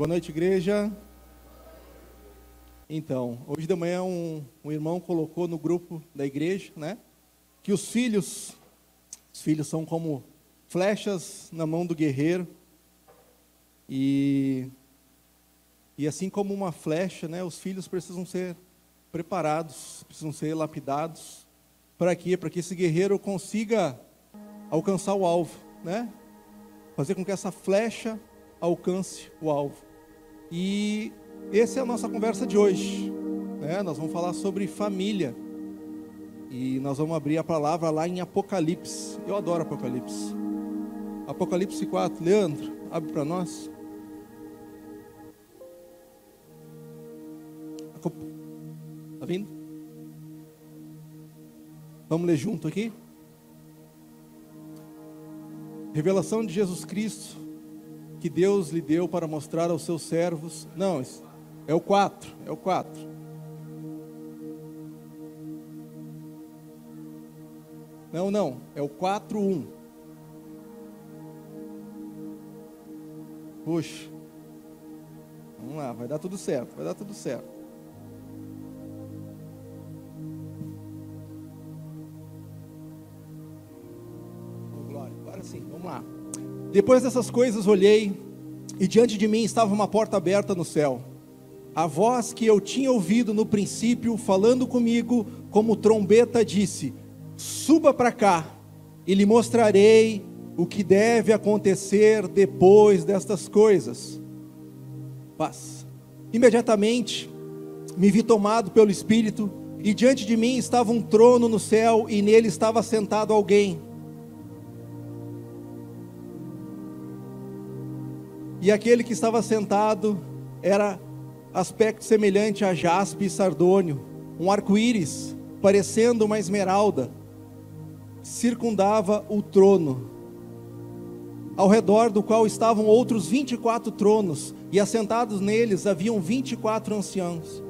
Boa noite, igreja. Então, hoje de manhã um, um, irmão colocou no grupo da igreja, né, que os filhos, os filhos são como flechas na mão do guerreiro e e assim como uma flecha, né, os filhos precisam ser preparados, precisam ser lapidados para quê? Para que esse guerreiro consiga alcançar o alvo, né? Fazer com que essa flecha alcance o alvo. E essa é a nossa conversa de hoje. Né? Nós vamos falar sobre família. E nós vamos abrir a palavra lá em Apocalipse. Eu adoro Apocalipse. Apocalipse 4. Leandro, abre para nós. Está vindo? Vamos ler junto aqui? Revelação de Jesus Cristo que Deus lhe deu para mostrar aos seus servos. Não, é o 4, é o 4. Não, não, é o 4:1. Puxa. Vamos lá, vai dar tudo certo, vai dar tudo certo. glória, agora sim, vamos lá. Depois dessas coisas olhei, e diante de mim estava uma porta aberta no céu. A voz que eu tinha ouvido no princípio, falando comigo, como trombeta, disse: Suba para cá, e lhe mostrarei o que deve acontecer depois destas coisas. Paz. Imediatamente me vi tomado pelo Espírito, e diante de mim estava um trono no céu, e nele estava sentado alguém E aquele que estava sentado era aspecto semelhante a jaspe e sardônio, um arco-íris, parecendo uma esmeralda, circundava o trono, ao redor do qual estavam outros 24 tronos, e assentados neles haviam 24 anciãos.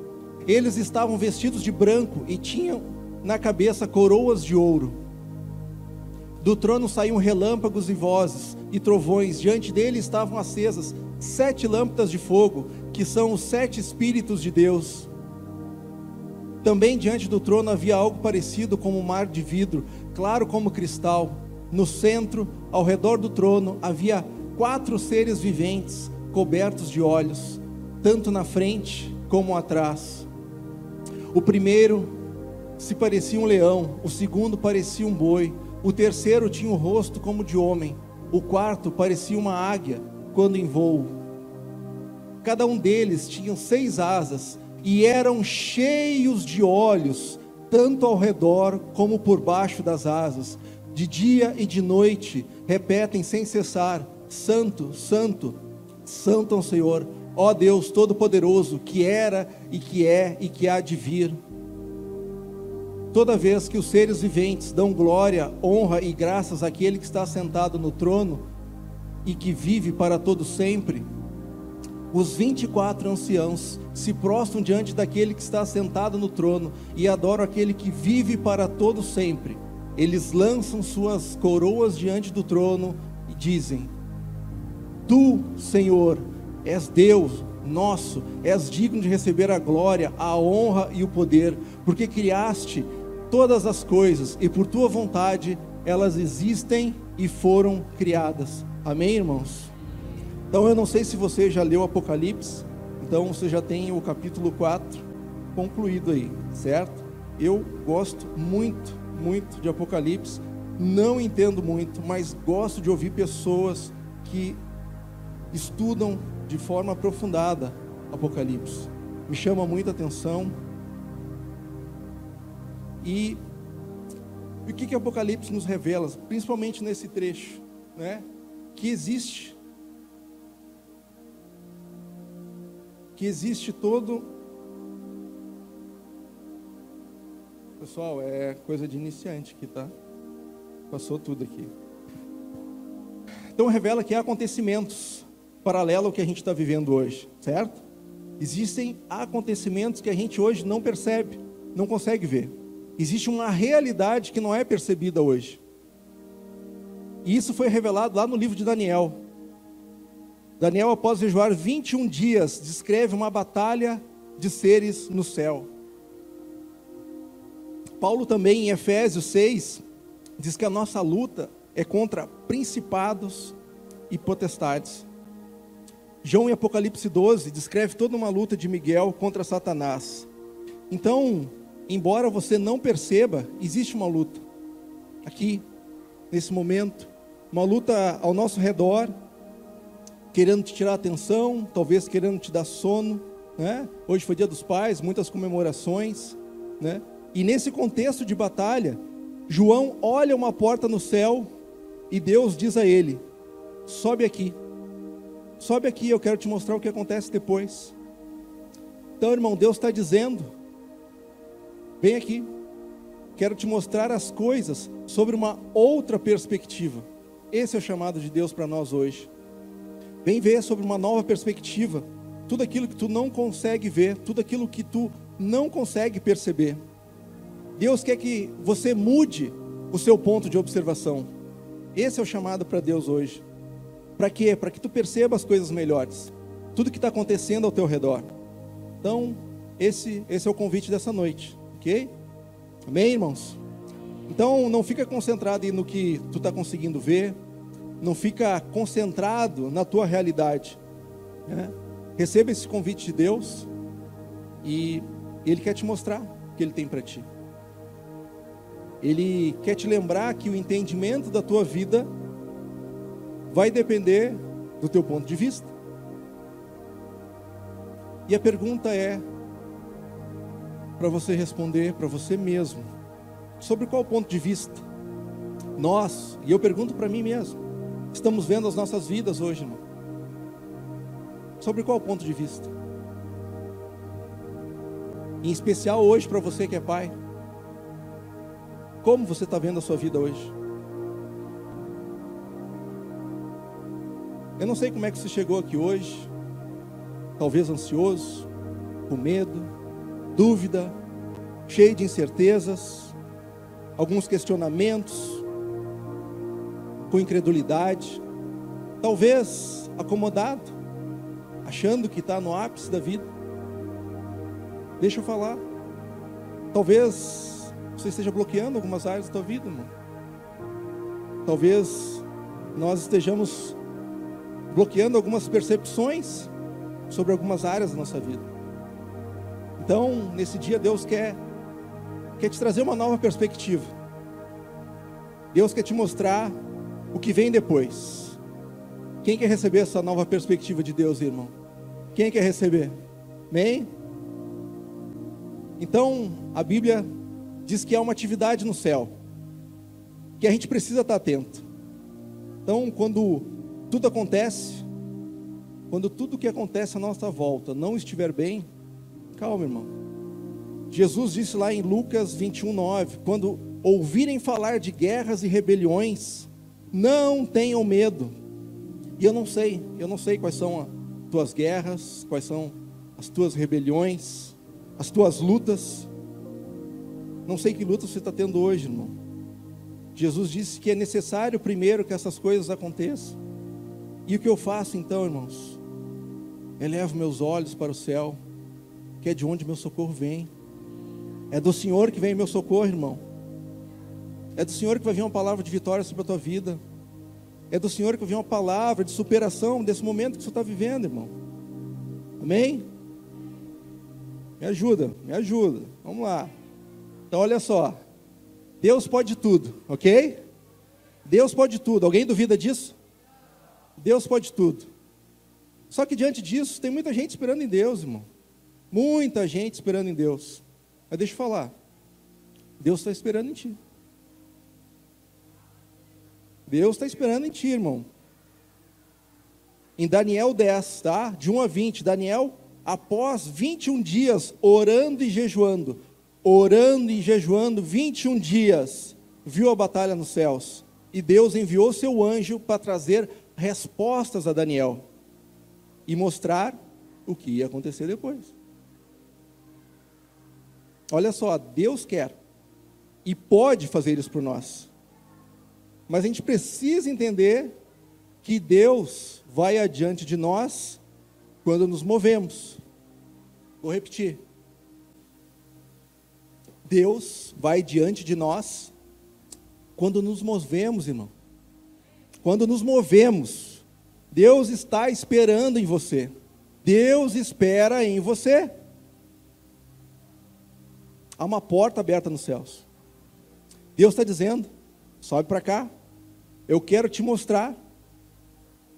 Eles estavam vestidos de branco e tinham na cabeça coroas de ouro. Do trono saíam relâmpagos e vozes e trovões, diante dele estavam acesas sete lâmpadas de fogo, que são os sete Espíritos de Deus. Também diante do trono havia algo parecido com um mar de vidro, claro como cristal. No centro, ao redor do trono, havia quatro seres viventes, cobertos de olhos, tanto na frente como atrás. O primeiro se parecia um leão, o segundo parecia um boi o terceiro tinha o rosto como de homem. O quarto parecia uma águia quando em voo. Cada um deles tinha seis asas e eram cheios de olhos, tanto ao redor como por baixo das asas. De dia e de noite repetem sem cessar: Santo, Santo, Santo é o Senhor, ó Deus Todo-Poderoso, que era e que é e que há de vir. Toda vez que os seres viventes dão glória, honra e graças àquele que está sentado no trono e que vive para todo sempre, os 24 anciãos se prostram diante daquele que está sentado no trono e adoram aquele que vive para todo sempre. Eles lançam suas coroas diante do trono e dizem: Tu, Senhor, és Deus nosso, és digno de receber a glória, a honra e o poder, porque criaste todas as coisas e por tua vontade elas existem e foram criadas. Amém, irmãos? Então eu não sei se você já leu Apocalipse, então você já tem o capítulo 4 concluído aí, certo? Eu gosto muito, muito de Apocalipse, não entendo muito, mas gosto de ouvir pessoas que estudam de forma aprofundada Apocalipse. Me chama muita atenção e o que que Apocalipse nos revela, principalmente nesse trecho, né? Que existe que existe todo Pessoal, é coisa de iniciante aqui, tá? Passou tudo aqui. Então revela que há acontecimentos paralelos ao que a gente está vivendo hoje, certo? Existem acontecimentos que a gente hoje não percebe, não consegue ver. Existe uma realidade que não é percebida hoje. E isso foi revelado lá no livro de Daniel. Daniel, após jejuar 21 dias, descreve uma batalha de seres no céu. Paulo também, em Efésios 6, diz que a nossa luta é contra principados e potestades. João, em Apocalipse 12, descreve toda uma luta de Miguel contra Satanás. Então, embora você não perceba, existe uma luta. Aqui, nesse momento, uma luta ao nosso redor, querendo te tirar atenção, talvez querendo te dar sono, né? Hoje foi dia dos pais, muitas comemorações, né? E nesse contexto de batalha, João olha uma porta no céu e Deus diz a ele: Sobe aqui. Sobe aqui, eu quero te mostrar o que acontece depois. Então, irmão, Deus está dizendo: Vem aqui. Quero te mostrar as coisas sobre uma outra perspectiva. Esse é o chamado de Deus para nós hoje. Vem ver sobre uma nova perspectiva. Tudo aquilo que tu não consegue ver, tudo aquilo que tu não consegue perceber. Deus quer que você mude o seu ponto de observação. Esse é o chamado para Deus hoje. Para quê? Para que tu perceba as coisas melhores. Tudo que está acontecendo ao teu redor. Então, esse, esse é o convite dessa noite. Ok? Amém, irmãos? Então, não fica concentrado no que tu está conseguindo ver, não fica concentrado na tua realidade. Né? Receba esse convite de Deus e Ele quer te mostrar o que Ele tem para ti. Ele quer te lembrar que o entendimento da tua vida vai depender do teu ponto de vista. E a pergunta é para você responder para você mesmo, sobre qual ponto de vista nós, e eu pergunto para mim mesmo, estamos vendo as nossas vidas hoje, irmão? Sobre qual ponto de vista? Em especial hoje para você que é pai. Como você está vendo a sua vida hoje? Eu não sei como é que você chegou aqui hoje, talvez ansioso, com medo, dúvida, cheio de incertezas, alguns questionamentos, com incredulidade, talvez acomodado, achando que está no ápice da vida. Deixa eu falar. Talvez você esteja bloqueando algumas áreas da tua vida, irmão. Talvez nós estejamos bloqueando algumas percepções sobre algumas áreas da nossa vida. Então, nesse dia, Deus quer, quer te trazer uma nova perspectiva. Deus quer te mostrar o que vem depois. Quem quer receber essa nova perspectiva de Deus, irmão? Quem quer receber? Amém? Então, a Bíblia diz que há uma atividade no céu, que a gente precisa estar atento. Então, quando tudo acontece, quando tudo que acontece à nossa volta não estiver bem, calma, irmão. Jesus disse lá em Lucas 21, 9: quando ouvirem falar de guerras e rebeliões, não tenham medo. E eu não sei, eu não sei quais são as tuas guerras, quais são as tuas rebeliões, as tuas lutas. Não sei que luta você está tendo hoje, irmão. Jesus disse que é necessário primeiro que essas coisas aconteçam. E o que eu faço então, irmãos? Elevo meus olhos para o céu, que é de onde meu socorro vem. É do Senhor que vem meu socorro, irmão. É do Senhor que vai vir uma palavra de vitória sobre a tua vida. É do Senhor que vai vir uma palavra de superação desse momento que você está vivendo, irmão. Amém? Me ajuda, me ajuda. Vamos lá. Então, olha só. Deus pode tudo, ok? Deus pode tudo. Alguém duvida disso? Deus pode tudo. Só que diante disso, tem muita gente esperando em Deus, irmão. Muita gente esperando em Deus. Mas deixa eu falar. Deus está esperando em ti. Deus está esperando em ti, irmão. Em Daniel 10, tá? De 1 a 20. Daniel, após 21 dias orando e jejuando, orando e jejuando 21 dias, viu a batalha nos céus. E Deus enviou seu anjo para trazer respostas a Daniel e mostrar o que ia acontecer depois. Olha só, Deus quer e pode fazer isso por nós. Mas a gente precisa entender que Deus vai adiante de nós quando nos movemos. Vou repetir. Deus vai diante de nós quando nos movemos, irmão. Quando nos movemos, Deus está esperando em você. Deus espera em você. Há uma porta aberta nos céus. Deus está dizendo: sobe para cá, eu quero te mostrar.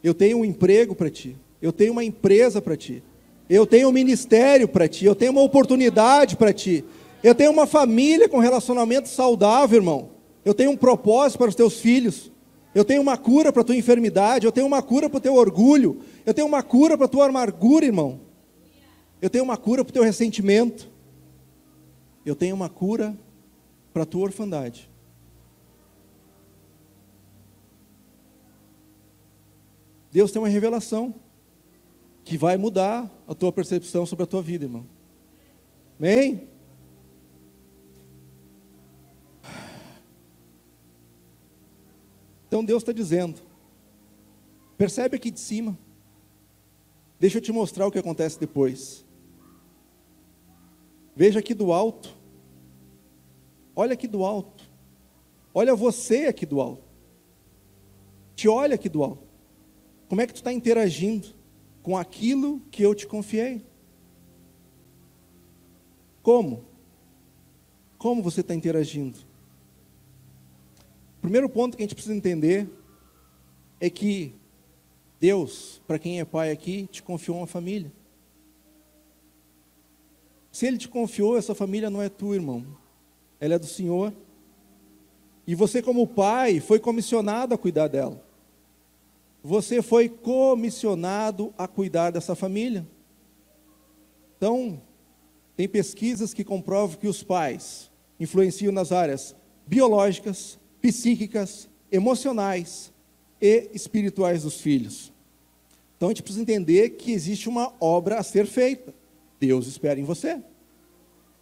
Eu tenho um emprego para ti, eu tenho uma empresa para ti, eu tenho um ministério para ti, eu tenho uma oportunidade para ti, eu tenho uma família com relacionamento saudável, irmão. Eu tenho um propósito para os teus filhos. Eu tenho uma cura para a tua enfermidade, eu tenho uma cura para o teu orgulho, eu tenho uma cura para a tua amargura, irmão. Eu tenho uma cura para o teu ressentimento. Eu tenho uma cura para a tua orfandade. Deus tem uma revelação que vai mudar a tua percepção sobre a tua vida, irmão. Amém? Então Deus está dizendo, percebe aqui de cima, deixa eu te mostrar o que acontece depois. Veja aqui do alto, olha aqui do alto, olha você aqui do alto, te olha aqui do alto. Como é que tu está interagindo com aquilo que eu te confiei? Como? Como você está interagindo? O primeiro ponto que a gente precisa entender é que Deus, para quem é pai aqui, te confiou uma família. Se Ele te confiou, essa família não é tua, irmão. Ela é do Senhor. E você, como pai, foi comissionado a cuidar dela você foi comissionado a cuidar dessa família. Então, tem pesquisas que comprovam que os pais influenciam nas áreas biológicas, psíquicas, emocionais e espirituais dos filhos. Então a gente precisa entender que existe uma obra a ser feita. Deus espera em você.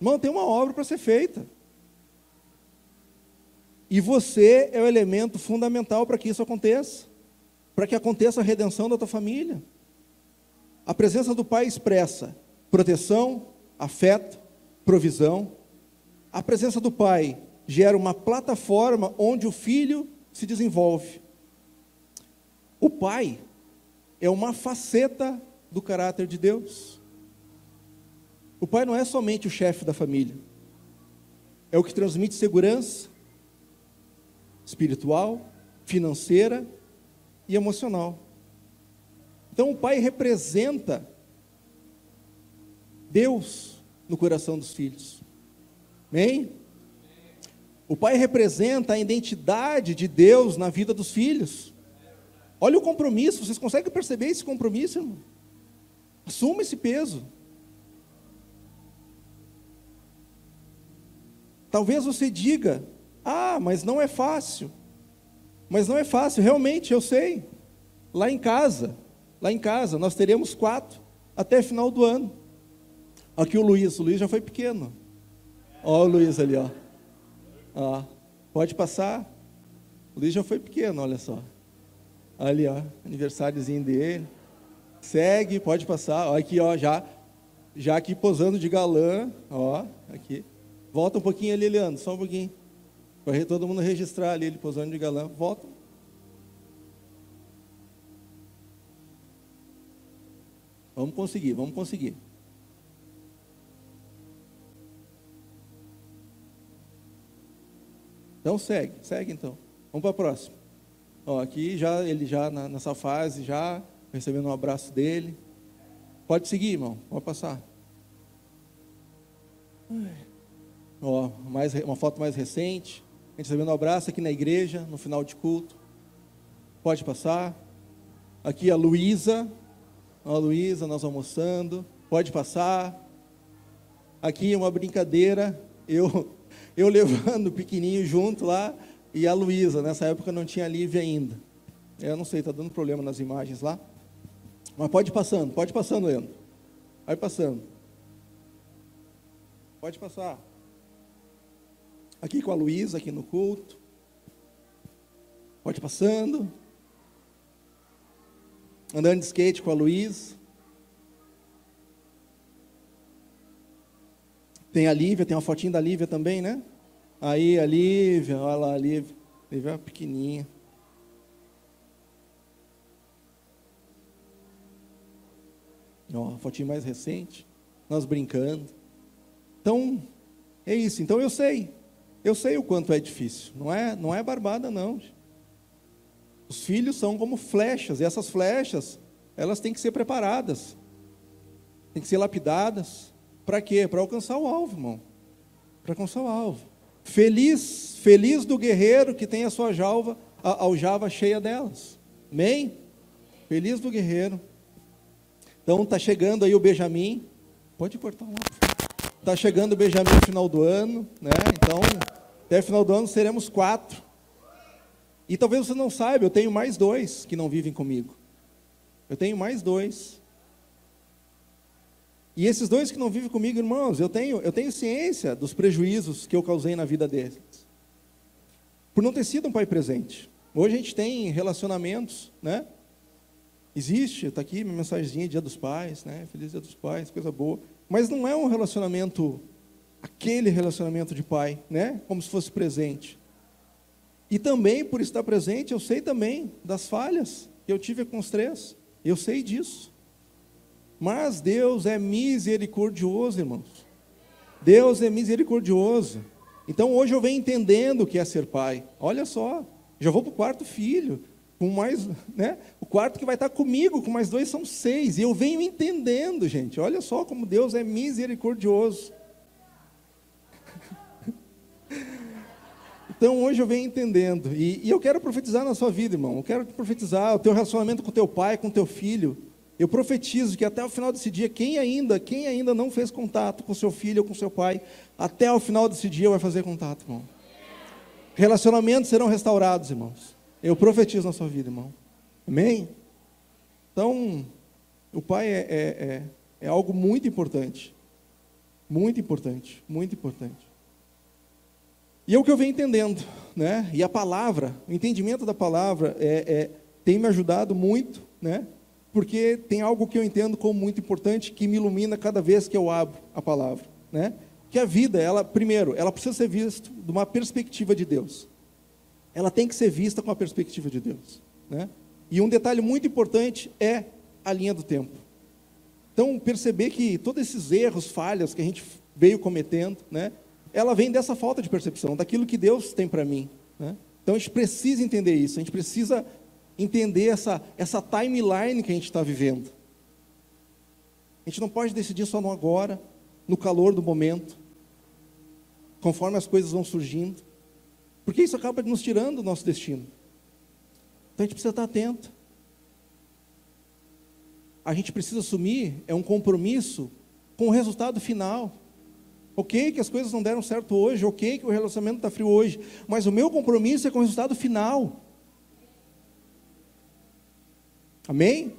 Irmão, tem uma obra para ser feita. E você é o elemento fundamental para que isso aconteça para que aconteça a redenção da tua família. A presença do Pai expressa proteção, afeto, provisão. A presença do Pai gera uma plataforma onde o filho se desenvolve. O Pai é uma faceta do caráter de Deus. O Pai não é somente o chefe da família, é o que transmite segurança espiritual, financeira e emocional. Então o pai representa Deus no coração dos filhos. Amém? O pai representa a identidade de Deus na vida dos filhos. Olha o compromisso, vocês conseguem perceber esse compromisso, irmão? Assuma esse peso. Talvez você diga: ah, mas não é fácil. Mas não é fácil, realmente, eu sei. Lá em casa, lá em casa, nós teremos quatro até final do ano. Aqui o Luiz, o Luiz já foi pequeno. Ó o Luiz ali, ó. ó. Pode passar. O Luiz já foi pequeno, olha só. Ali, ó, aniversáriozinho dele. Segue, pode passar. Ó, aqui, ó, já, já aqui posando de galã, ó, aqui. Volta um pouquinho ali, Leandro, só um pouquinho. Para todo mundo registrar ali, ele posando de galã. Volta. Vamos conseguir, vamos conseguir. Então segue, segue então. Vamos para a próxima. Ó, aqui já ele já na, nessa fase já recebendo um abraço dele. Pode seguir, irmão. Pode passar. Ó, mais uma foto mais recente. A gente recebendo um abraço aqui na igreja, no final de culto. Pode passar. Aqui a Luísa. A Luísa, nós almoçando. Pode passar. Aqui uma brincadeira. Eu, eu levando o pequenininho junto lá. E a Luísa, nessa época não tinha Lívia ainda. Eu não sei, está dando problema nas imagens lá. Mas pode ir passando, pode ir passando, Leandro. Vai passando. Pode passar aqui com a Luísa, aqui no culto. Pode passando. andando de skate com a Luiz. Tem a Lívia, tem uma fotinha da Lívia também, né? Aí a Lívia, olha lá a Lívia. Lívia é pequenininha. Ó, a fotinha mais recente. Nós brincando. Então, é isso. Então eu sei. Eu sei o quanto é difícil. Não é, não é barbada, não. Os filhos são como flechas. E essas flechas, elas têm que ser preparadas. Têm que ser lapidadas para quê? Para alcançar o alvo, irmão. Para alcançar o alvo. Feliz, feliz do guerreiro que tem a sua jalva, a aljava cheia delas. Amém? Feliz do guerreiro. Então está chegando aí o Benjamin. Pode cortar lá. Está chegando o Benjamin no final do ano, né? Então, até o final do ano seremos quatro. E talvez você não saiba, eu tenho mais dois que não vivem comigo. Eu tenho mais dois. E esses dois que não vivem comigo, irmãos, eu tenho, eu tenho ciência dos prejuízos que eu causei na vida deles. Por não ter sido um pai presente. Hoje a gente tem relacionamentos, né? Existe, está aqui minha mensagenzinha, Dia dos Pais, né? Feliz Dia dos Pais, coisa boa. Mas não é um relacionamento, aquele relacionamento de pai, né? Como se fosse presente. E também, por estar presente, eu sei também das falhas que eu tive com os três. Eu sei disso. Mas Deus é misericordioso, irmãos. Deus é misericordioso. Então hoje eu venho entendendo o que é ser pai. Olha só, já vou para o quarto filho, com mais, né? O quarto que vai estar comigo, com mais dois são seis. E eu venho entendendo, gente. Olha só como Deus é misericordioso. Então hoje eu venho entendendo. E, e, eu quero profetizar na sua vida, irmão. Eu quero profetizar o teu relacionamento com teu pai, com teu filho. Eu profetizo que até o final desse dia, quem ainda, quem ainda não fez contato com seu filho ou com seu pai, até o final desse dia vai fazer contato, irmão. Relacionamentos serão restaurados, irmãos. Eu profetizo na sua vida, irmão. Amém? Então, o pai é, é, é, é algo muito importante. Muito importante, muito importante. E é o que eu venho entendendo, né? E a palavra, o entendimento da palavra é, é, tem me ajudado muito, né? porque tem algo que eu entendo como muito importante que me ilumina cada vez que eu abro a palavra, né? Que a vida, ela primeiro, ela precisa ser vista de uma perspectiva de Deus. Ela tem que ser vista com a perspectiva de Deus, né? E um detalhe muito importante é a linha do tempo. Então, perceber que todos esses erros, falhas que a gente veio cometendo, né? Ela vem dessa falta de percepção, daquilo que Deus tem para mim, né? Então a gente precisa entender isso, a gente precisa entender essa, essa timeline que a gente está vivendo. A gente não pode decidir só no agora, no calor do momento, conforme as coisas vão surgindo, porque isso acaba nos tirando do nosso destino. Então a gente precisa estar atento. A gente precisa assumir é um compromisso com o resultado final. Ok, que as coisas não deram certo hoje, ok, que o relacionamento está frio hoje, mas o meu compromisso é com o resultado final. Amém?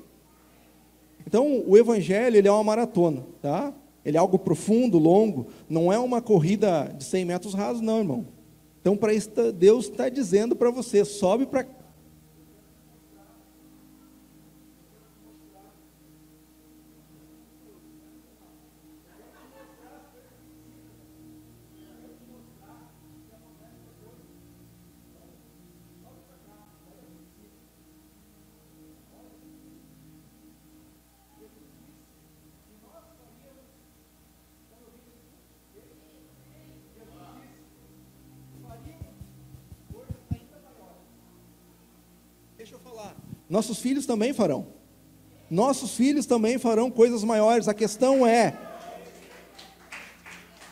Então, o evangelho, ele é uma maratona, tá? Ele é algo profundo, longo, não é uma corrida de 100 metros rasos, não, irmão. Então, para isso, Deus está dizendo para você, sobe para Nossos filhos também farão. Nossos filhos também farão coisas maiores. A questão é: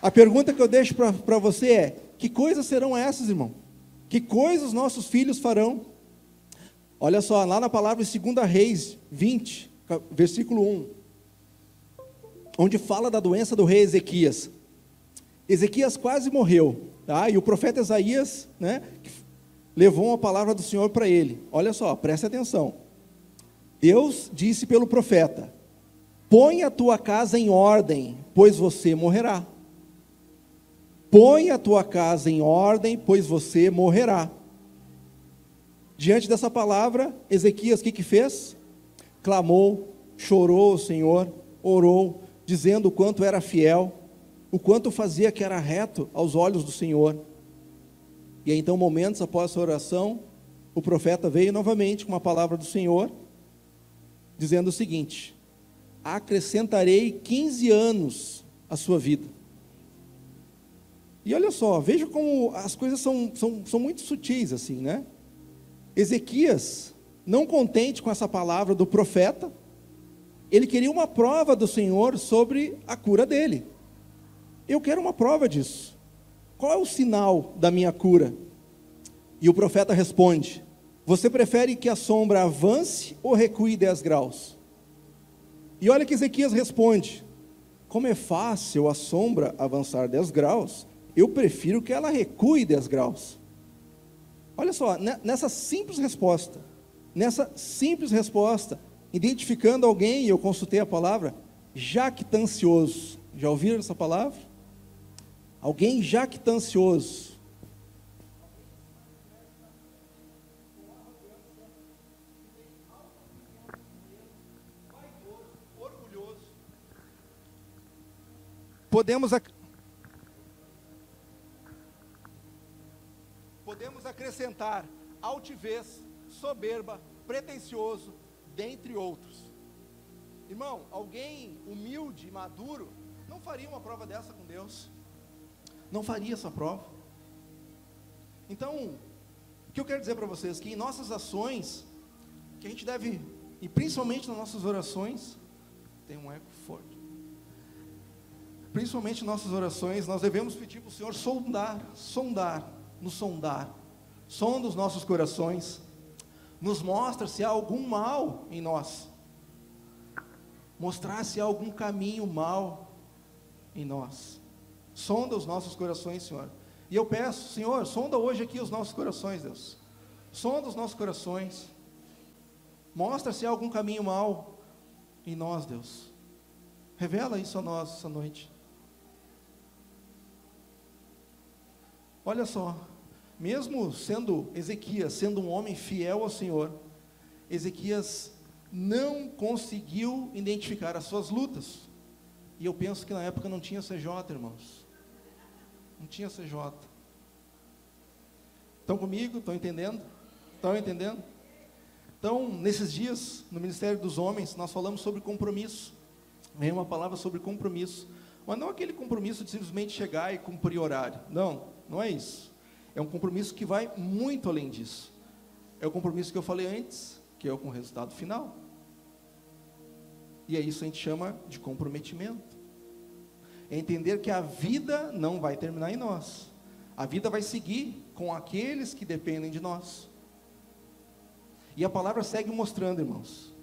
a pergunta que eu deixo para você é: que coisas serão essas, irmão? Que coisas nossos filhos farão? Olha só, lá na palavra de 2 Reis 20, versículo 1, onde fala da doença do rei Ezequias. Ezequias quase morreu, tá? E o profeta Isaías, né, levou uma palavra do Senhor para ele. Olha só, preste atenção. Deus disse pelo profeta: Põe a tua casa em ordem, pois você morrerá. Põe a tua casa em ordem, pois você morrerá. Diante dessa palavra, Ezequias o que, que fez? clamou, chorou ao Senhor, orou, dizendo o quanto era fiel, o quanto fazia que era reto aos olhos do Senhor. E então, momentos após a oração, o profeta veio novamente com uma palavra do Senhor, dizendo o seguinte: acrescentarei 15 anos à sua vida. E olha só, veja como as coisas são, são, são muito sutis assim, né? Ezequias, não contente com essa palavra do profeta, ele queria uma prova do Senhor sobre a cura dele. Eu quero uma prova disso. Qual é o sinal da minha cura? E o profeta responde: Você prefere que a sombra avance ou recue 10 graus? E olha que Ezequias responde: Como é fácil a sombra avançar 10 graus, eu prefiro que ela recue 10 graus. Olha só, nessa simples resposta, nessa simples resposta, identificando alguém, eu consultei a palavra, jactancioso. Já ouviram essa palavra? Alguém jactancioso. Podemos, ac... Podemos acrescentar altivez, soberba, pretensioso, dentre outros. Irmão, alguém humilde maduro não faria uma prova dessa com Deus. Não faria essa prova. Então, o que eu quero dizer para vocês? Que em nossas ações, que a gente deve, e principalmente nas nossas orações, tem um eco forte. Principalmente em nossas orações, nós devemos pedir para o Senhor sondar, sondar, nos sondar, sonda os nossos corações, nos mostra se há algum mal em nós, mostrar se há algum caminho mal em nós. Sonda os nossos corações, Senhor. E eu peço, Senhor, sonda hoje aqui os nossos corações, Deus. Sonda os nossos corações. Mostra se há algum caminho mal em nós, Deus. Revela isso a nós essa noite. Olha só, mesmo sendo Ezequias, sendo um homem fiel ao Senhor, Ezequias não conseguiu identificar as suas lutas. E eu penso que na época não tinha CJ, irmãos. Não tinha CJ. Estão comigo? Estão entendendo? Estão entendendo? Então, nesses dias, no Ministério dos Homens, nós falamos sobre compromisso. Vem uma palavra sobre compromisso. Mas não aquele compromisso de simplesmente chegar e cumprir horário. Não, não é isso. É um compromisso que vai muito além disso. É o compromisso que eu falei antes, que é o com o resultado final. E é isso que a gente chama de comprometimento. É entender que a vida não vai terminar em nós. A vida vai seguir com aqueles que dependem de nós. E a palavra segue mostrando, irmãos,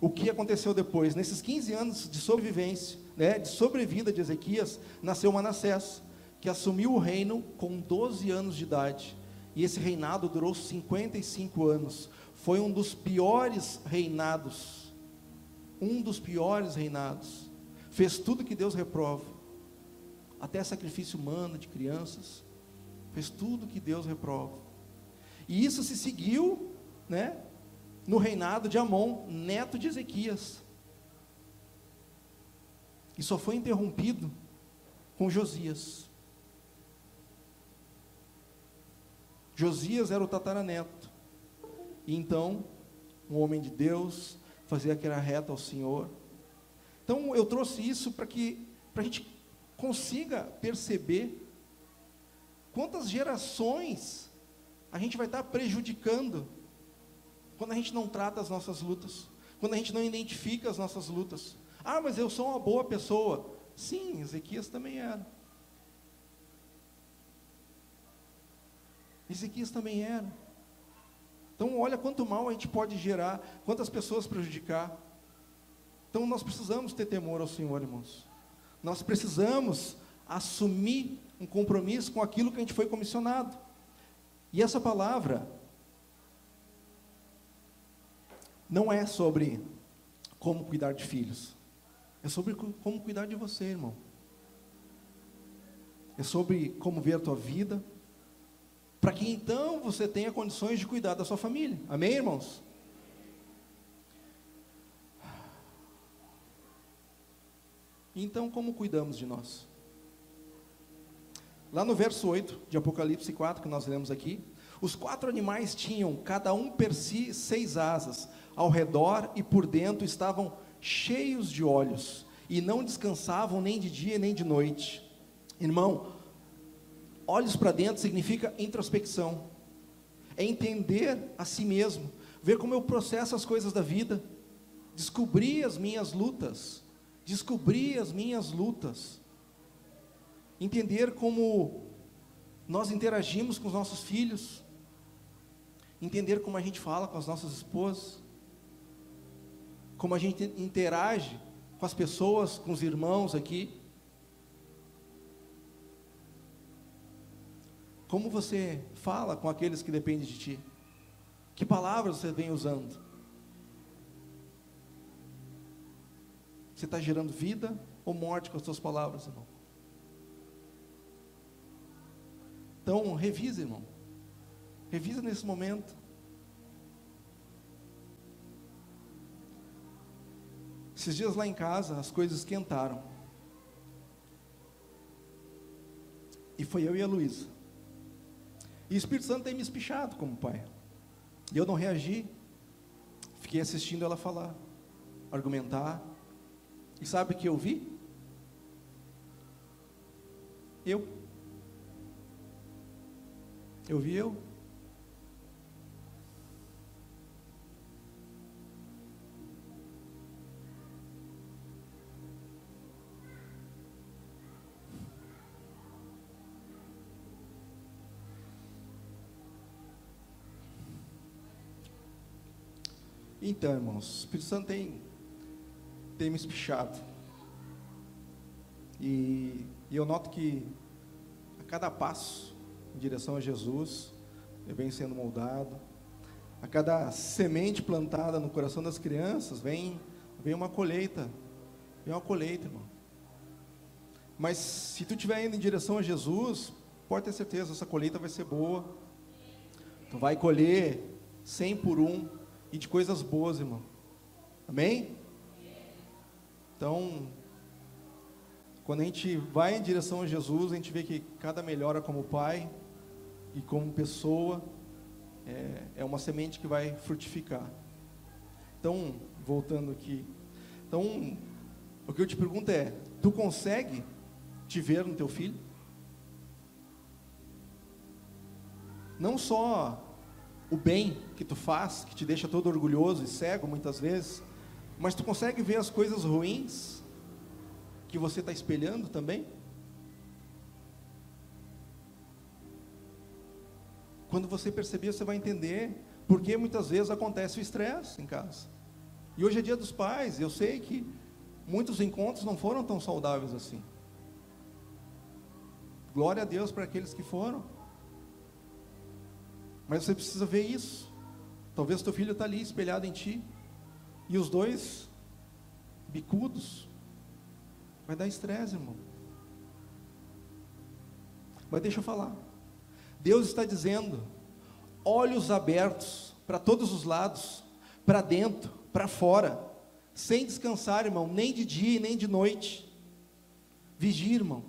o que aconteceu depois. Nesses 15 anos de sobrevivência, né, de sobrevida de Ezequias, nasceu Manassés que assumiu o reino com 12 anos de idade. E esse reinado durou 55 anos. Foi um dos piores reinados. Um dos piores reinados. Fez tudo que Deus reprova. Até sacrifício humano de crianças. Fez tudo que Deus reprova. E isso se seguiu, né, no reinado de Amon, neto de Ezequias. E só foi interrompido com Josias. Josias era o tataraneto. E então, um homem de Deus, fazia aquela reta ao Senhor. Então, eu trouxe isso para que para a gente consiga perceber quantas gerações a gente vai estar prejudicando quando a gente não trata as nossas lutas, quando a gente não identifica as nossas lutas. Ah, mas eu sou uma boa pessoa. Sim, Ezequias também era. Ezequias também era. Então, olha quanto mal a gente pode gerar, quantas pessoas prejudicar. Então, nós precisamos ter temor ao Senhor, irmãos. Nós precisamos assumir um compromisso com aquilo que a gente foi comissionado. E essa palavra não é sobre como cuidar de filhos, é sobre como cuidar de você, irmão. É sobre como ver a tua vida, para que então você tenha condições de cuidar da sua família. Amém, irmãos? Então, como cuidamos de nós? Lá no verso 8 de Apocalipse 4, que nós lemos aqui, os quatro animais tinham, cada um per si, seis asas, ao redor e por dentro estavam cheios de olhos, e não descansavam nem de dia nem de noite. Irmão, olhos para dentro significa introspecção, é entender a si mesmo, ver como eu processo as coisas da vida, descobrir as minhas lutas, descobrir as minhas lutas, entender como nós interagimos com os nossos filhos, entender como a gente fala com as nossas esposas, como a gente interage com as pessoas, com os irmãos aqui. Como você fala com aqueles que dependem de ti? Que palavras você vem usando? Você está gerando vida ou morte com as suas palavras, irmão? Então, revisa, irmão. Revisa nesse momento. Esses dias lá em casa, as coisas esquentaram. E foi eu e a Luísa. E o Espírito Santo tem me espichado como pai. E eu não reagi. Fiquei assistindo ela falar, argumentar. E sabe o que eu vi? Eu. Eu vi eu. Então, irmãos, o Espírito Santo tem, tem me espichado. E, e eu noto que a cada passo em direção a Jesus, eu venho sendo moldado. A cada semente plantada no coração das crianças, vem, vem uma colheita. Vem uma colheita, irmão. Mas se tu estiver indo em direção a Jesus, pode ter certeza, essa colheita vai ser boa. Tu vai colher 100 por um e de coisas boas, irmão. Amém? Então, quando a gente vai em direção a Jesus, a gente vê que cada melhora como pai e como pessoa é, é uma semente que vai frutificar. Então, voltando aqui. Então, o que eu te pergunto é: tu consegue te ver no teu filho? Não só o bem que tu faz, que te deixa todo orgulhoso e cego muitas vezes, mas tu consegue ver as coisas ruins que você está espelhando também? Quando você perceber, você vai entender porque muitas vezes acontece o estresse em casa. E hoje é dia dos pais, eu sei que muitos encontros não foram tão saudáveis assim. Glória a Deus para aqueles que foram. Mas você precisa ver isso. Talvez teu filho está ali espelhado em ti. E os dois bicudos. Vai dar estresse, irmão. Mas deixa eu falar. Deus está dizendo: olhos abertos para todos os lados, para dentro, para fora, sem descansar, irmão, nem de dia nem de noite. Vigia, irmão.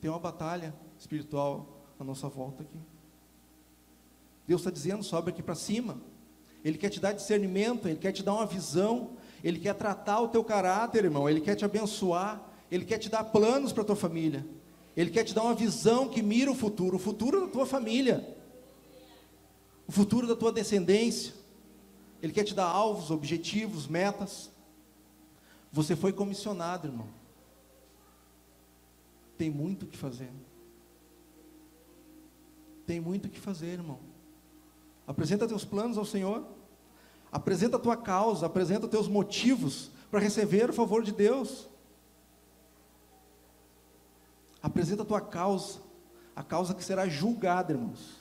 Tem uma batalha espiritual à nossa volta aqui. Deus está dizendo, sobe aqui para cima. Ele quer te dar discernimento, Ele quer te dar uma visão, Ele quer tratar o teu caráter, irmão, Ele quer te abençoar, Ele quer te dar planos para a tua família, Ele quer te dar uma visão que mira o futuro, o futuro da tua família, o futuro da tua descendência. Ele quer te dar alvos, objetivos, metas. Você foi comissionado, irmão. Tem muito o que fazer. Tem muito o que fazer, irmão. Apresenta teus planos ao Senhor. Apresenta a tua causa, apresenta teus motivos para receber o favor de Deus. Apresenta a tua causa, a causa que será julgada, irmãos,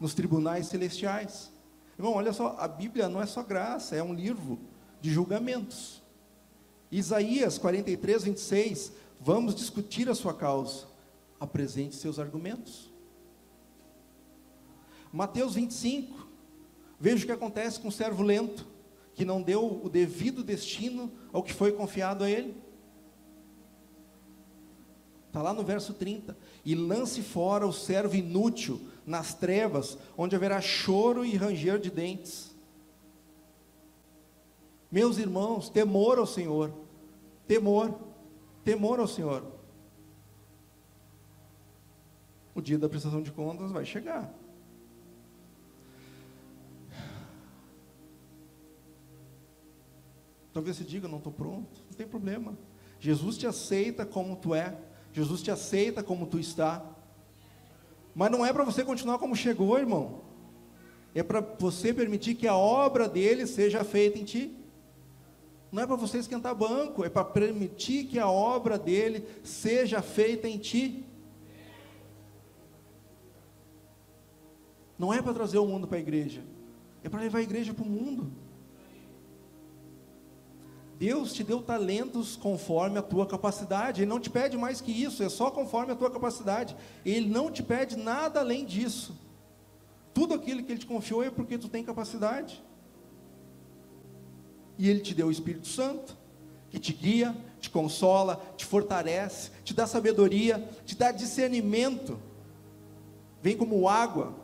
nos tribunais celestiais. Irmão, olha só, a Bíblia não é só graça, é um livro de julgamentos. Isaías 43, 26, vamos discutir a sua causa. Apresente seus argumentos. Mateus 25, Veja o que acontece com o servo lento, que não deu o devido destino ao que foi confiado a ele. Está lá no verso 30. E lance fora o servo inútil nas trevas, onde haverá choro e ranger de dentes. Meus irmãos, temor ao Senhor, temor, temor ao Senhor. O dia da prestação de contas vai chegar. Talvez você diga, não estou pronto, não tem problema. Jesus te aceita como tu é, Jesus te aceita como tu está. Mas não é para você continuar como chegou, irmão. É para você permitir que a obra dele seja feita em ti. Não é para você esquentar banco, é para permitir que a obra dele seja feita em ti. Não é para trazer o mundo para a igreja, é para levar a igreja para o mundo. Deus te deu talentos conforme a tua capacidade. Ele não te pede mais que isso, é só conforme a tua capacidade. Ele não te pede nada além disso. Tudo aquilo que ele te confiou é porque tu tem capacidade. E ele te deu o Espírito Santo, que te guia, te consola, te fortalece, te dá sabedoria, te dá discernimento. Vem como água,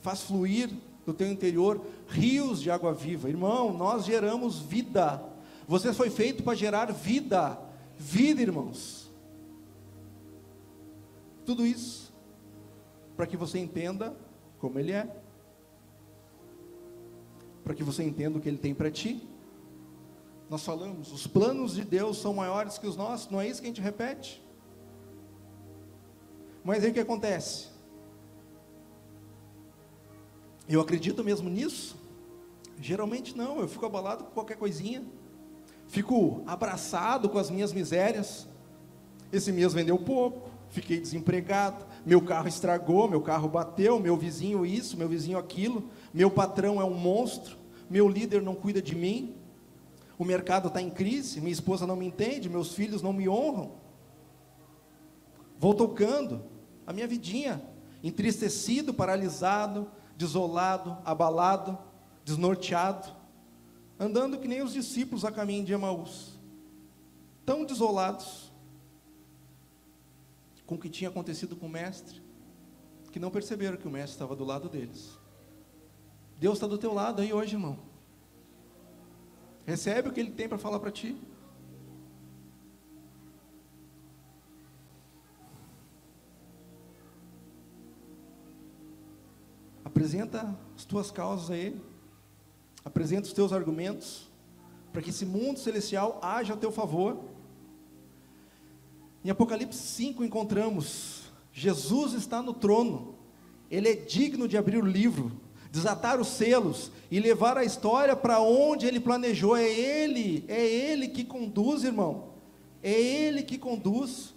faz fluir do teu interior rios de água viva. Irmão, nós geramos vida você foi feito para gerar vida. Vida, irmãos. Tudo isso para que você entenda como Ele é. Para que você entenda o que Ele tem para ti. Nós falamos, os planos de Deus são maiores que os nossos, não é isso que a gente repete? Mas aí o que acontece? Eu acredito mesmo nisso? Geralmente não, eu fico abalado com qualquer coisinha fico abraçado com as minhas misérias. Esse mês vendeu pouco, fiquei desempregado, meu carro estragou, meu carro bateu, meu vizinho isso, meu vizinho aquilo, meu patrão é um monstro, meu líder não cuida de mim, o mercado está em crise, minha esposa não me entende, meus filhos não me honram. Vou tocando a minha vidinha, entristecido, paralisado, desolado, abalado, desnorteado andando que nem os discípulos a caminho de Emaús, tão desolados com o que tinha acontecido com o mestre, que não perceberam que o mestre estava do lado deles. Deus está do teu lado aí hoje, irmão. Recebe o que Ele tem para falar para ti. Apresenta as tuas causas a Ele. Apresenta os teus argumentos para que esse mundo celestial haja a teu favor. Em Apocalipse 5 encontramos Jesus está no trono. Ele é digno de abrir o livro, desatar os selos e levar a história para onde ele planejou. É ele, é ele que conduz, irmão. É ele que conduz.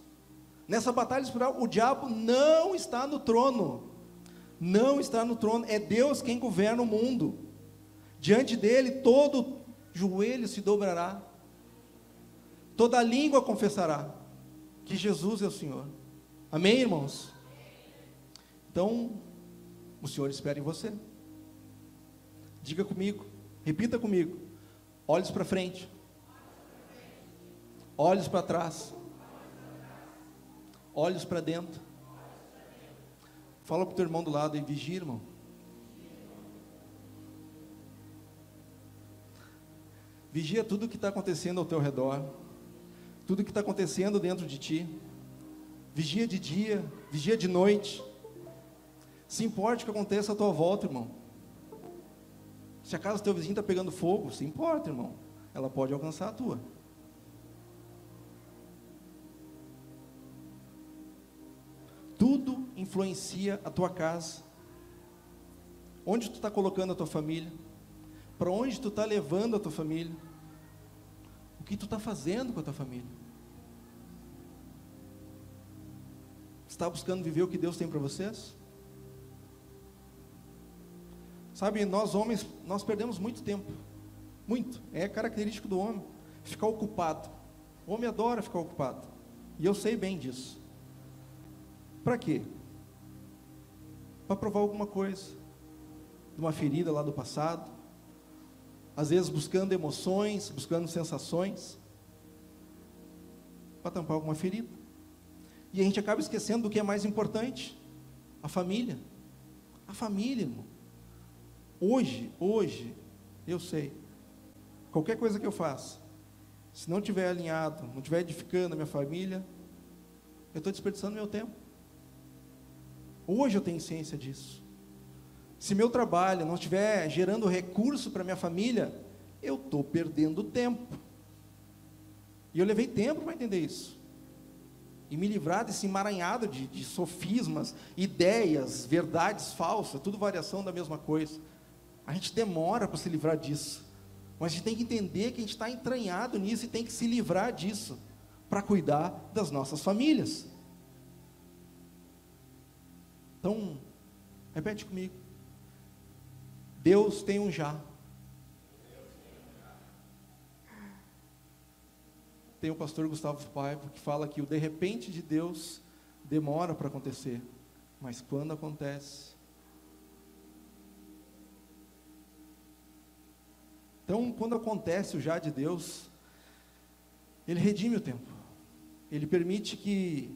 Nessa batalha espiritual, o diabo não está no trono. Não está no trono, é Deus quem governa o mundo. Diante dele, todo joelho se dobrará, toda língua confessará que Jesus é o Senhor. Amém, irmãos? Então, o Senhor espera em você. Diga comigo, repita comigo: olhos para frente, olhos para trás, olhos para dentro. Fala para o teu irmão do lado e vigia, irmão. Vigia tudo o que está acontecendo ao teu redor, tudo o que está acontecendo dentro de ti. Vigia de dia, vigia de noite. Se importe o que aconteça à tua volta, irmão. Se a casa do teu vizinho está pegando fogo, se importa, irmão. Ela pode alcançar a tua. Tudo influencia a tua casa. Onde tu está colocando a tua família? Para onde tu está levando a tua família? O que tu está fazendo com a tua família? Está buscando viver o que Deus tem para vocês? Sabe, nós homens, nós perdemos muito tempo. Muito. É característico do homem. Ficar ocupado. O homem adora ficar ocupado. E eu sei bem disso. Para quê? Para provar alguma coisa. De uma ferida lá do passado às vezes buscando emoções, buscando sensações, para tampar alguma ferida. E a gente acaba esquecendo do que é mais importante: a família. A família, irmão. Hoje, hoje, eu sei, qualquer coisa que eu faça, se não estiver alinhado, não estiver edificando a minha família, eu estou desperdiçando meu tempo. Hoje eu tenho ciência disso. Se meu trabalho não estiver gerando recurso para minha família, eu estou perdendo tempo. E eu levei tempo para entender isso. E me livrar desse emaranhado de, de sofismas, ideias, verdades falsas, tudo variação da mesma coisa. A gente demora para se livrar disso. Mas a gente tem que entender que a gente está entranhado nisso e tem que se livrar disso para cuidar das nossas famílias. Então, repete comigo. Deus tem um já. Tem o pastor Gustavo Paiva que fala que o de repente de Deus demora para acontecer, mas quando acontece. Então, quando acontece o já de Deus, ele redime o tempo. Ele permite que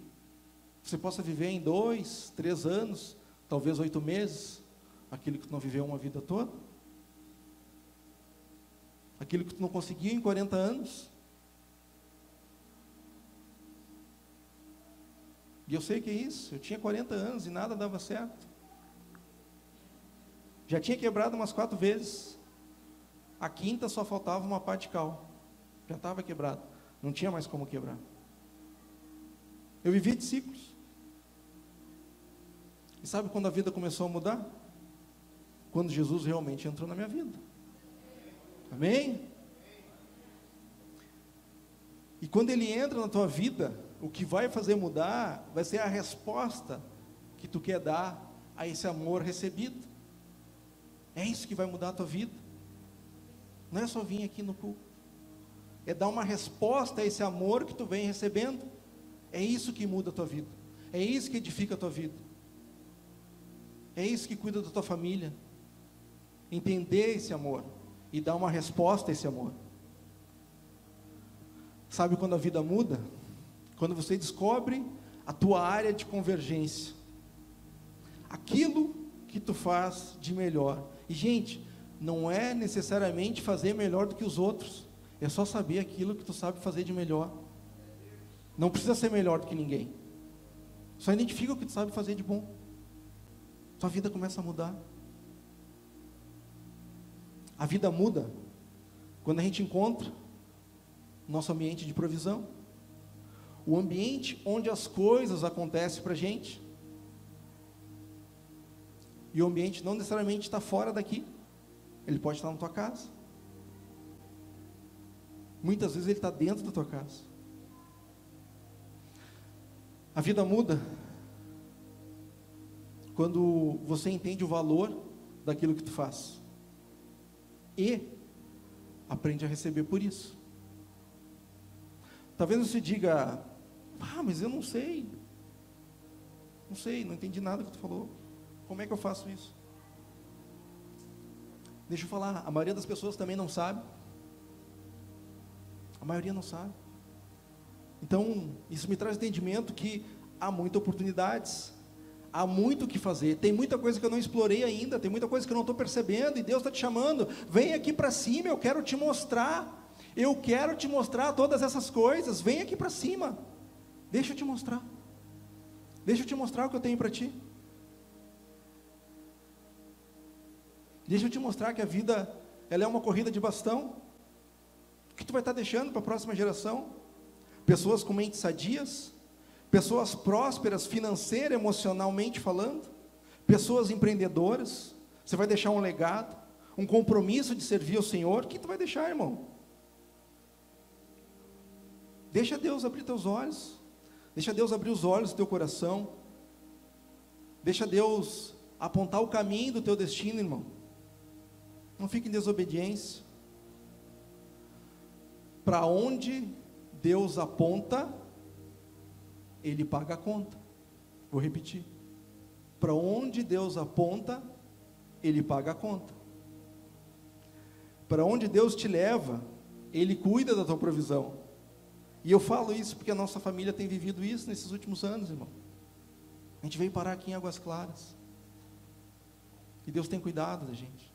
você possa viver em dois, três anos, talvez oito meses, aquilo que tu não viveu uma vida toda. Aquilo que tu não conseguiu em 40 anos. E eu sei que é isso. Eu tinha 40 anos e nada dava certo. Já tinha quebrado umas quatro vezes. A quinta só faltava uma parte cal. Já estava quebrado. Não tinha mais como quebrar. Eu vivi de ciclos. E sabe quando a vida começou a mudar? Quando Jesus realmente entrou na minha vida. Amém? E quando ele entra na tua vida, o que vai fazer mudar vai ser a resposta que tu quer dar a esse amor recebido. É isso que vai mudar a tua vida. Não é só vir aqui no culto. É dar uma resposta a esse amor que tu vem recebendo. É isso que muda a tua vida. É isso que edifica a tua vida. É isso que cuida da tua família. Entender esse amor e dar uma resposta a esse amor. Sabe quando a vida muda? Quando você descobre a tua área de convergência. Aquilo que tu faz de melhor. E gente, não é necessariamente fazer melhor do que os outros. É só saber aquilo que tu sabe fazer de melhor. Não precisa ser melhor do que ninguém. Só identifica o que tu sabe fazer de bom. Tua vida começa a mudar. A vida muda quando a gente encontra nosso ambiente de provisão o ambiente onde as coisas acontecem para a gente. E o ambiente não necessariamente está fora daqui, ele pode estar na tua casa. Muitas vezes ele está dentro da tua casa. A vida muda quando você entende o valor daquilo que tu faz e aprende a receber por isso. Talvez você diga, ah, mas eu não sei. Não sei, não entendi nada que tu falou. Como é que eu faço isso? Deixa eu falar, a maioria das pessoas também não sabe. A maioria não sabe. Então, isso me traz entendimento que há muitas oportunidades, há muito o que fazer, tem muita coisa que eu não explorei ainda, tem muita coisa que eu não estou percebendo, e Deus está te chamando, vem aqui para cima, eu quero te mostrar, eu quero te mostrar todas essas coisas, vem aqui para cima. Deixa eu te mostrar. Deixa eu te mostrar o que eu tenho para ti. Deixa eu te mostrar que a vida ela é uma corrida de bastão. O que tu vai estar deixando para a próxima geração? Pessoas com mentes sadias, pessoas prósperas financeira, emocionalmente falando, pessoas empreendedoras. Você vai deixar um legado, um compromisso de servir ao Senhor. O que tu vai deixar, irmão? Deixa Deus abrir teus olhos. Deixa Deus abrir os olhos do teu coração. Deixa Deus apontar o caminho do teu destino, irmão. Não fique em desobediência. Para onde Deus aponta, Ele paga a conta. Vou repetir. Para onde Deus aponta, Ele paga a conta. Para onde Deus te leva, Ele cuida da tua provisão. E eu falo isso porque a nossa família tem vivido isso nesses últimos anos, irmão. A gente veio parar aqui em Águas Claras. E Deus tem cuidado da gente.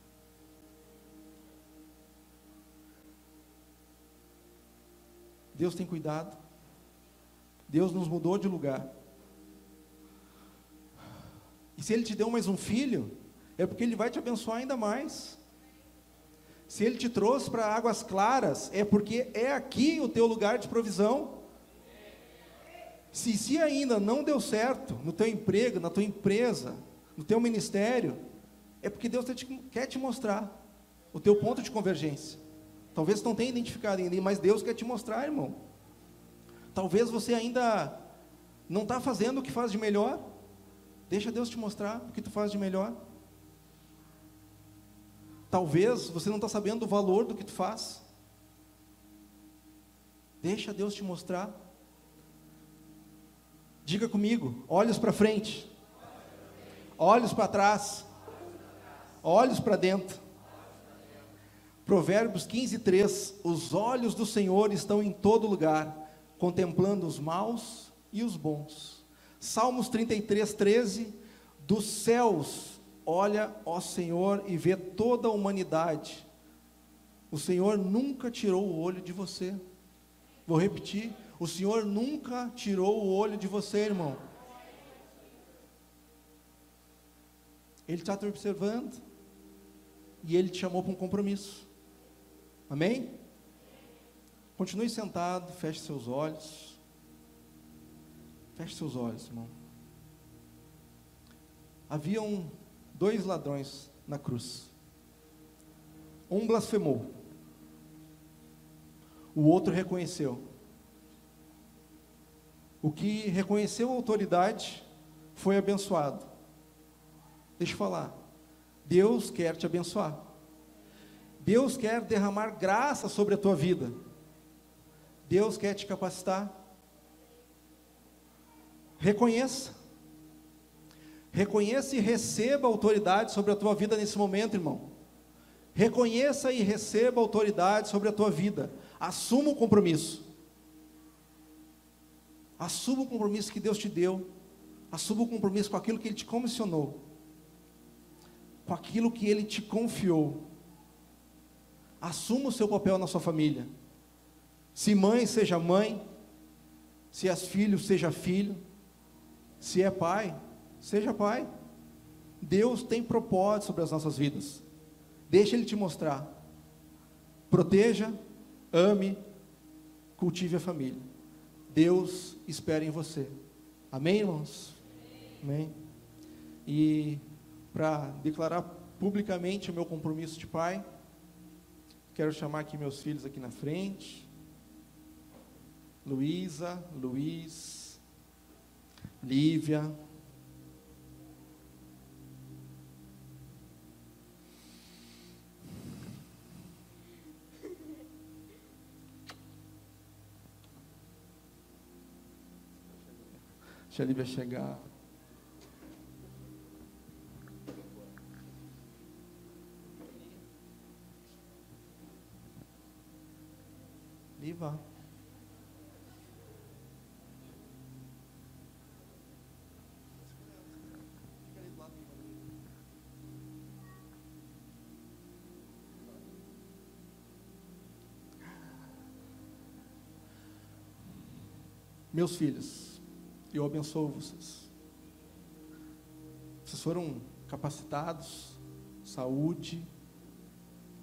Deus tem cuidado. Deus nos mudou de lugar. E se Ele te deu mais um filho, é porque Ele vai te abençoar ainda mais. Se Ele te trouxe para águas claras, é porque é aqui o teu lugar de provisão. Se, se ainda não deu certo no teu emprego, na tua empresa, no teu ministério, é porque Deus te, quer te mostrar o teu ponto de convergência. Talvez não tenha identificado ainda, mas Deus quer te mostrar, irmão. Talvez você ainda não está fazendo o que faz de melhor. Deixa Deus te mostrar o que tu faz de melhor. Talvez você não está sabendo o valor do que tu faz. Deixa Deus te mostrar. Diga comigo, olhos para frente, olhos para trás, olhos para dentro. Provérbios 15, 3: Os olhos do Senhor estão em todo lugar, contemplando os maus e os bons. Salmos 33, 13: Dos céus olha, ó Senhor, e vê toda a humanidade. O Senhor nunca tirou o olho de você. Vou repetir: o Senhor nunca tirou o olho de você, irmão. Ele está te observando e Ele te chamou para um compromisso. Amém? Continue sentado, feche seus olhos. Feche seus olhos, irmão. Haviam dois ladrões na cruz. Um blasfemou. O outro reconheceu. O que reconheceu a autoridade foi abençoado. Deixa eu falar. Deus quer te abençoar. Deus quer derramar graça sobre a tua vida. Deus quer te capacitar. Reconheça. Reconheça e receba autoridade sobre a tua vida nesse momento, irmão. Reconheça e receba autoridade sobre a tua vida. Assuma o compromisso. Assuma o compromisso que Deus te deu. Assuma o compromisso com aquilo que Ele te comissionou com aquilo que Ele te confiou. Assuma o seu papel na sua família. Se mãe, seja mãe. Se és filho, seja filho. Se é pai, seja pai. Deus tem propósito sobre as nossas vidas. Deixa Ele te mostrar. Proteja, ame, cultive a família. Deus espera em você. Amém, irmãos? Amém. E para declarar publicamente o meu compromisso de pai. Quero chamar aqui meus filhos aqui na frente. Luísa, Luiz, Lívia. Deixa a Lívia chegar. Meus filhos, eu abençoo vocês. Vocês foram capacitados, saúde,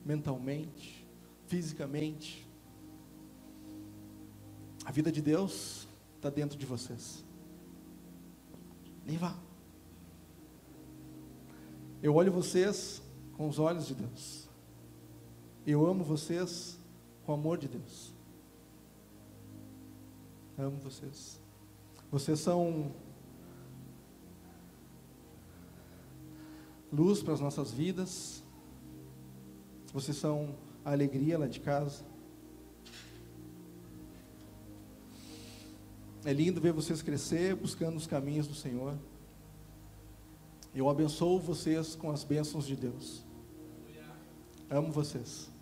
mentalmente, fisicamente, a vida de Deus está dentro de vocês. Nem vá. Eu olho vocês com os olhos de Deus. Eu amo vocês com o amor de Deus. Amo vocês. Vocês são luz para as nossas vidas. Vocês são a alegria lá de casa. É lindo ver vocês crescer buscando os caminhos do Senhor. Eu abençoo vocês com as bênçãos de Deus. Amo vocês.